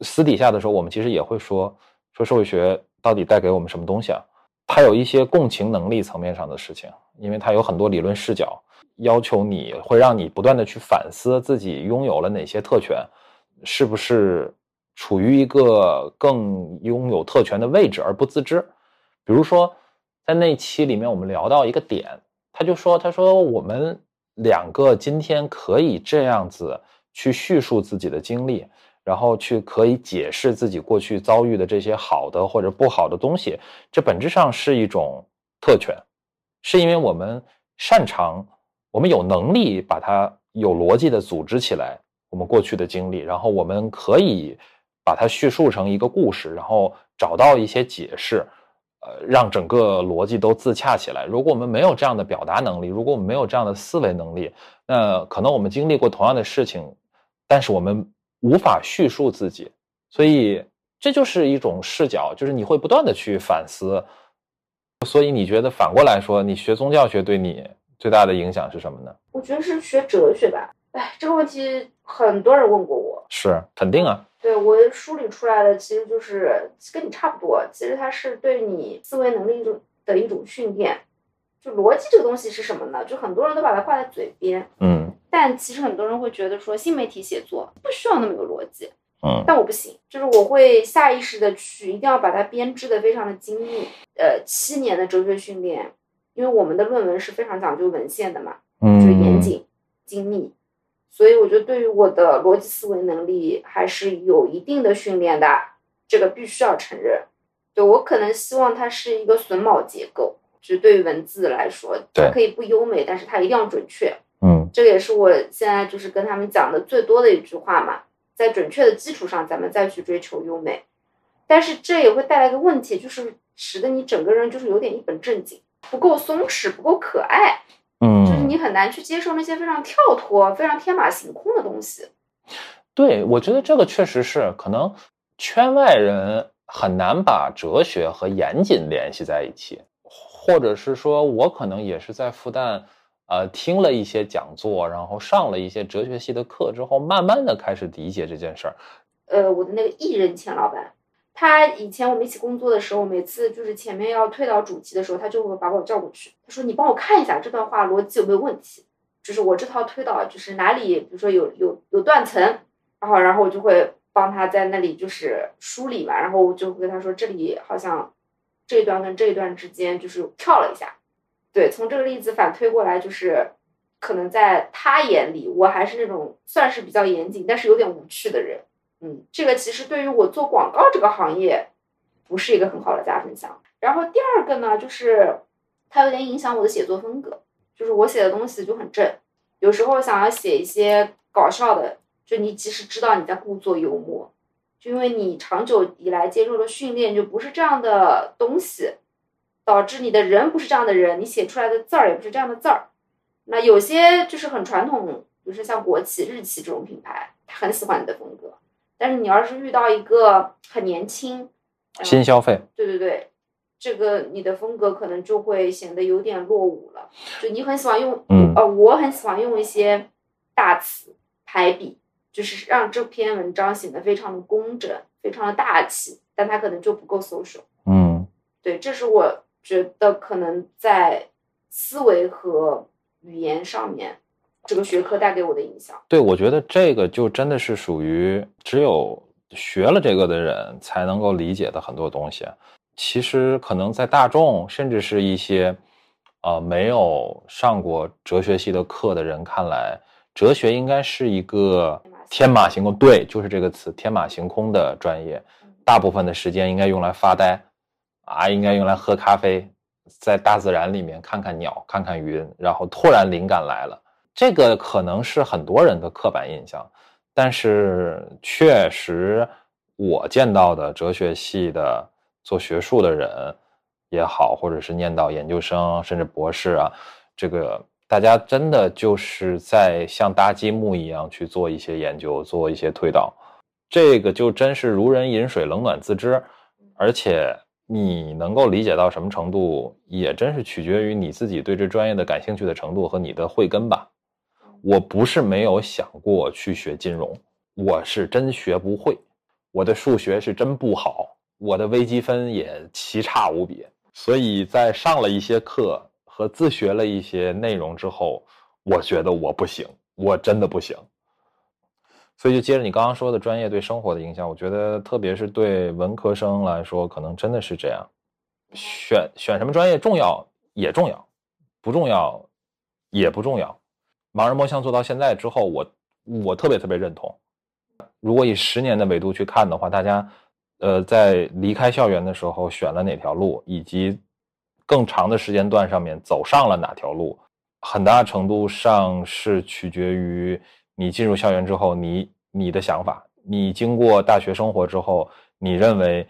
私底下的时候，我们其实也会说说社会学到底带给我们什么东西啊？它有一些共情能力层面上的事情，因为它有很多理论视角，要求你会让你不断的去反思自己拥有了哪些特权，是不是？处于一个更拥有特权的位置而不自知，比如说，在那期里面我们聊到一个点，他就说：“他说我们两个今天可以这样子去叙述自己的经历，然后去可以解释自己过去遭遇的这些好的或者不好的东西，这本质上是一种特权，是因为我们擅长，我们有能力把它有逻辑的组织起来，我们过去的经历，然后我们可以。”把它叙述成一个故事，然后找到一些解释，呃，让整个逻辑都自洽起来。如果我们没有这样的表达能力，如果我们没有这样的思维能力，那可能我们经历过同样的事情，但是我们无法叙述自己。所以这就是一种视角，就是你会不断的去反思。所以你觉得反过来说，你学宗教学对你最大的影响是什么呢？我觉得是学哲学吧。哎，这个问题很多人问过我，是肯定啊。对我梳理出来的其实就是跟你差不多，其实它是对你思维能力一种的一种训练。就逻辑这个东西是什么呢？就很多人都把它挂在嘴边，嗯，但其实很多人会觉得说新媒体写作不需要那么有逻辑，嗯，但我不行，就是我会下意识的去一定要把它编织的非常的精密。呃，七年的哲学训练，因为我们的论文是非常讲究文献的嘛，嗯，就严谨精密。所以我觉得，对于我的逻辑思维能力还是有一定的训练的，这个必须要承认。对我可能希望它是一个榫卯结构，就是对于文字来说，它可以不优美，但是它一定要准确。嗯，这个也是我现在就是跟他们讲的最多的一句话嘛，在准确的基础上，咱们再去追求优美。但是这也会带来一个问题，就是使得你整个人就是有点一本正经，不够松弛，不够可爱。嗯，就是你很难去接受那些非常跳脱、非常天马行空的东西。对，我觉得这个确实是可能圈外人很难把哲学和严谨联系在一起，或者是说我可能也是在复旦，呃，听了一些讲座，然后上了一些哲学系的课之后，慢慢的开始理解这件事儿。呃，我的那个艺人钱老板。他以前我们一起工作的时候，每次就是前面要推导主题的时候，他就会把我叫过去。他说：“你帮我看一下这段话逻辑有没有问题，就是我这套推导就是哪里，比如说有有有断层，然后然后我就会帮他在那里就是梳理嘛，然后我就跟他说这里好像这一段跟这一段之间就是跳了一下。对，从这个例子反推过来，就是可能在他眼里，我还是那种算是比较严谨，但是有点无趣的人。嗯，这个其实对于我做广告这个行业，不是一个很好的加分项。然后第二个呢，就是它有点影响我的写作风格，就是我写的东西就很正，有时候想要写一些搞笑的，就你即使知道你在故作幽默，就因为你长久以来接受的训练就不是这样的东西，导致你的人不是这样的人，你写出来的字儿也不是这样的字儿。那有些就是很传统，比如说像国企、日企这种品牌，他很喜欢你的风格。但是你要是遇到一个很年轻，新消费，对对对，这个你的风格可能就会显得有点落伍了。就你很喜欢用，嗯呃，我很喜欢用一些大词排比，就是让这篇文章显得非常的工整，非常的大气，但它可能就不够 social。嗯对，这是我觉得可能在思维和语言上面，这个学科带给我的影响。对，我觉得这个就真的是属于只有学了这个的人才能够理解的很多东西。其实可能在大众，甚至是一些呃没有上过哲学系的课的人看来，哲学应该是一个天马行空，对，就是这个词，天马行空的专业。大部分的时间应该用来发呆，啊，应该用来喝咖啡，在大自然里面看看鸟，看看云，然后突然灵感来了。这个可能是很多人的刻板印象，但是确实我见到的哲学系的做学术的人也好，或者是念到研究生甚至博士啊，这个大家真的就是在像搭积木一样去做一些研究，做一些推导。这个就真是如人饮水，冷暖自知，而且你能够理解到什么程度，也真是取决于你自己对这专业的感兴趣的程度和你的慧根吧。我不是没有想过去学金融，我是真学不会，我的数学是真不好，我的微积分也奇差无比。所以在上了一些课和自学了一些内容之后，我觉得我不行，我真的不行。所以就接着你刚刚说的专业对生活的影响，我觉得特别是对文科生来说，可能真的是这样。选选什么专业重要也重要，不重要也不重要。盲人摸象做到现在之后，我我特别特别认同。如果以十年的维度去看的话，大家呃在离开校园的时候选了哪条路，以及更长的时间段上面走上了哪条路，很大程度上是取决于你进入校园之后，你你的想法，你经过大学生活之后，你认为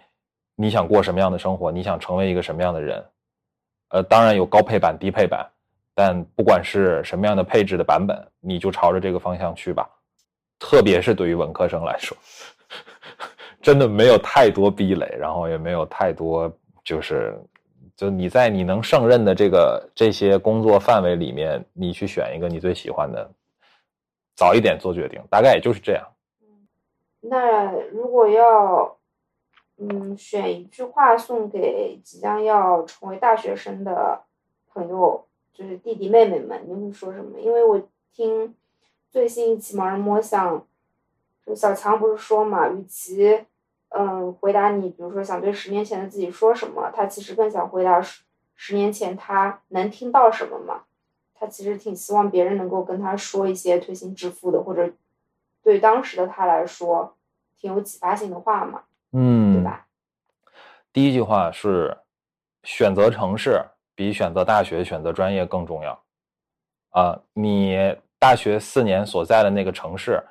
你想过什么样的生活，你想成为一个什么样的人？呃，当然有高配版、低配版。但不管是什么样的配置的版本，你就朝着这个方向去吧。特别是对于文科生来说，真的没有太多壁垒，然后也没有太多就是，就你在你能胜任的这个这些工作范围里面，你去选一个你最喜欢的，早一点做决定，大概也就是这样。那如果要，嗯，选一句话送给即将要成为大学生的朋友。就是弟弟妹妹们，你会说什么？因为我听最新一期《盲人摸象》，就小强不是说嘛，与其嗯回答你，比如说想对十年前的自己说什么，他其实更想回答十十年前他能听到什么嘛。他其实挺希望别人能够跟他说一些推心置腹的，或者对当时的他来说挺有启发性的话嘛，嗯，对吧？第一句话是选择城市。比选择大学、选择专业更重要，啊，你大学四年所在的那个城市，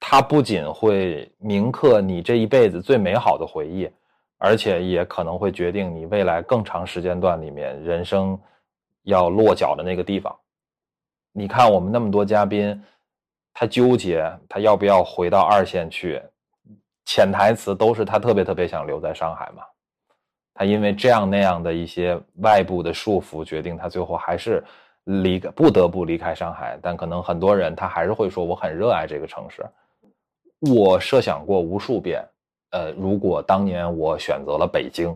它不仅会铭刻你这一辈子最美好的回忆，而且也可能会决定你未来更长时间段里面人生要落脚的那个地方。你看，我们那么多嘉宾，他纠结他要不要回到二线去，潜台词都是他特别特别想留在上海嘛。他因为这样那样的一些外部的束缚，决定他最后还是离不得不离开上海。但可能很多人他还是会说，我很热爱这个城市。我设想过无数遍，呃，如果当年我选择了北京，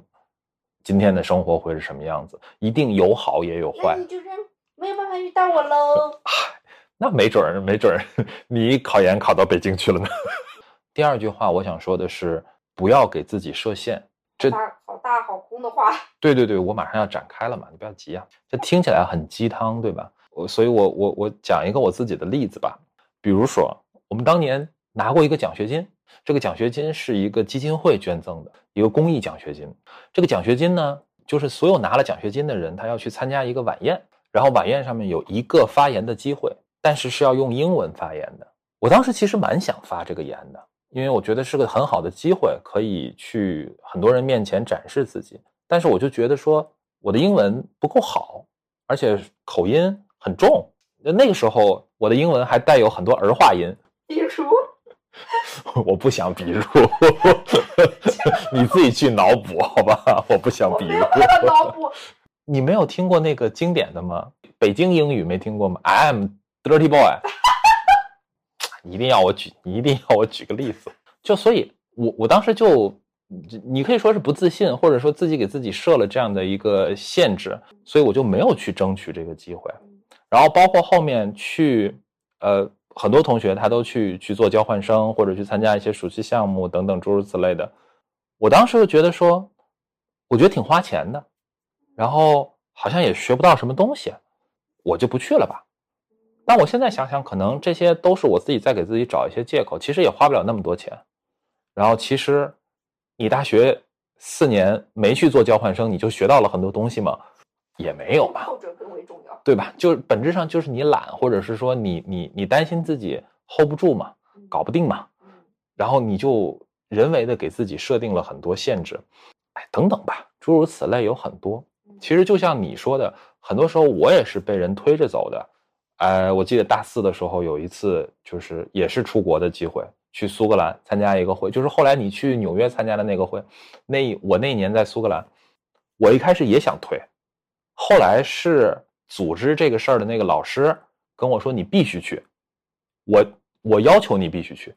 今天的生活会是什么样子？一定有好也有坏。那你就是没有办法遇到我喽。那没准儿，没准儿 你考研考到北京去了呢。第二句话，我想说的是，不要给自己设限。这大好大好空的话，对对对，我马上要展开了嘛，你不要急啊。这听起来很鸡汤，对吧？我所以我我我讲一个我自己的例子吧，比如说我们当年拿过一个奖学金，这个奖学金是一个基金会捐赠的一个公益奖学金，这个奖学金呢，就是所有拿了奖学金的人，他要去参加一个晚宴，然后晚宴上面有一个发言的机会，但是是要用英文发言的。我当时其实蛮想发这个言的，因为我觉得是个很好的机会，可以去很多人面前展示自己。但是我就觉得说我的英文不够好，而且口音很重。那个时候我的英文还带有很多儿化音，比如，我不想比如，你自己去脑补好吧？我不想比如。脑补。你没有听过那个经典的吗？北京英语没听过吗？I am dirty boy。你一定要我举，你 一定要我举个例子。就所以，我我当时就，你可以说是不自信，或者说自己给自己设了这样的一个限制，所以我就没有去争取这个机会。然后包括后面去，呃，很多同学他都去去做交换生，或者去参加一些暑期项目等等诸如此类的。我当时就觉得说，我觉得挺花钱的，然后好像也学不到什么东西，我就不去了吧。但我现在想想，可能这些都是我自己在给自己找一些借口。其实也花不了那么多钱。然后，其实你大学四年没去做交换生，你就学到了很多东西吗？也没有吧。后者更为重要，对吧？就是本质上就是你懒，或者是说你你你担心自己 hold 不住嘛，搞不定嘛。然后你就人为的给自己设定了很多限制，哎，等等吧，诸如此类有很多。其实就像你说的，很多时候我也是被人推着走的。呃，我记得大四的时候有一次，就是也是出国的机会，去苏格兰参加一个会，就是后来你去纽约参加的那个会。那我那一年在苏格兰，我一开始也想退，后来是组织这个事儿的那个老师跟我说你必须去，我我要求你必须去。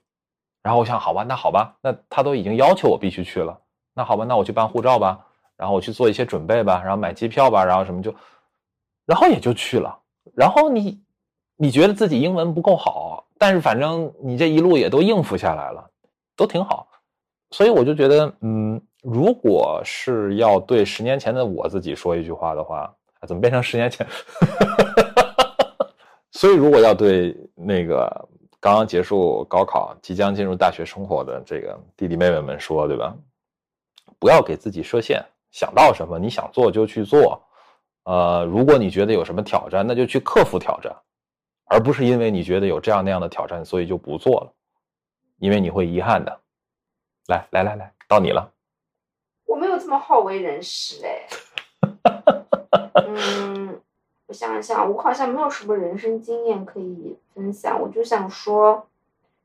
然后我想，好吧，那好吧，那他都已经要求我必须去了，那好吧，那我去办护照吧，然后我去做一些准备吧，然后买机票吧，然后什么就，然后也就去了。然后你。你觉得自己英文不够好，但是反正你这一路也都应付下来了，都挺好，所以我就觉得，嗯，如果是要对十年前的我自己说一句话的话，怎么变成十年前？所以如果要对那个刚刚结束高考、即将进入大学生活的这个弟弟妹妹们说，对吧？不要给自己设限，想到什么你想做就去做，呃，如果你觉得有什么挑战，那就去克服挑战。而不是因为你觉得有这样那样的挑战，所以就不做了，因为你会遗憾的。来来来来，到你了。我没有这么好为人师哎。嗯，我想一想，我好像没有什么人生经验可以分享。我就想说，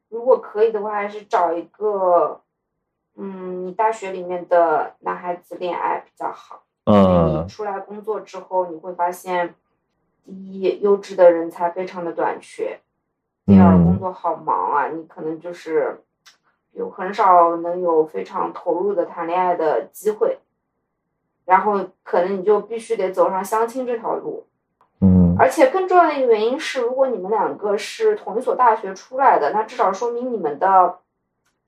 如果可以的话，还是找一个，嗯，你大学里面的男孩子恋爱比较好。嗯。你出来工作之后，你会发现。第一，优质的人才非常的短缺；第二，工作好忙啊，你可能就是有很少能有非常投入的谈恋爱的机会，然后可能你就必须得走上相亲这条路。嗯，而且更重要的一个原因是，如果你们两个是同一所大学出来的，那至少说明你们的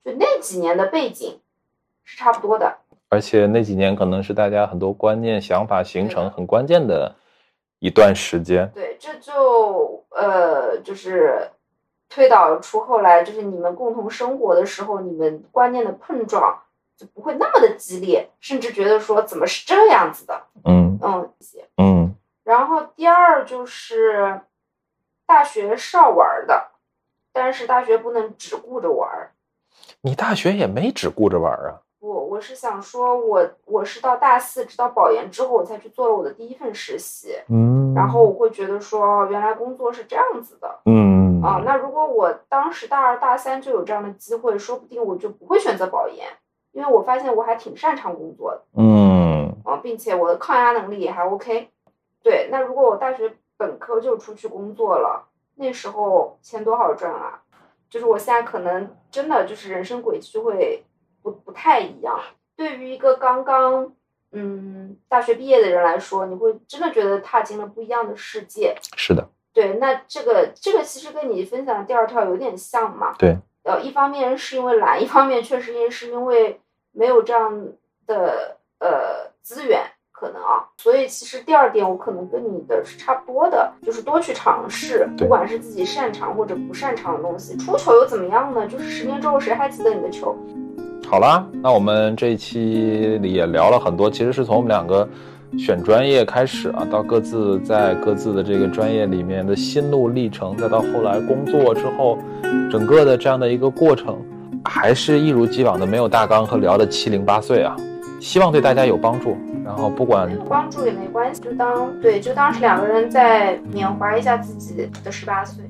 就那几年的背景是差不多的。而且那几年可能是大家很多观念、想法形成很关键的。一段时间，对，这就呃，就是推导出后来，就是你们共同生活的时候，你们观念的碰撞就不会那么的激烈，甚至觉得说怎么是这样子的，嗯嗯嗯。然后第二就是大学少玩的，但是大学不能只顾着玩。你大学也没只顾着玩啊。我我是想说，我我是到大四直到保研之后，我才去做了我的第一份实习。嗯，然后我会觉得说，原来工作是这样子的。嗯啊，那如果我当时大二大三就有这样的机会，说不定我就不会选择保研，因为我发现我还挺擅长工作的。嗯啊，并且我的抗压能力也还 OK。对，那如果我大学本科就出去工作了，那时候钱多好赚啊！就是我现在可能真的就是人生轨迹就会。不不太一样。对于一个刚刚嗯大学毕业的人来说，你会真的觉得踏进了不一样的世界。是的。对，那这个这个其实跟你分享的第二条有点像嘛。对。呃，一方面是因为懒，一方面确实也是因为没有这样的呃资源可能啊。所以其实第二点，我可能跟你的是差不多的，就是多去尝试，不管是自己擅长或者不擅长的东西。出球又怎么样呢？就是十年之后谁还记得你的球？好啦，那我们这一期里也聊了很多，其实是从我们两个选专业开始啊，到各自在各自的这个专业里面的心路历程，再到后来工作之后，整个的这样的一个过程，还是一如既往的没有大纲和聊的七零八碎啊。希望对大家有帮助，然后不管帮助也没关系，就当对，就当是两个人在缅怀一下自己的十八岁。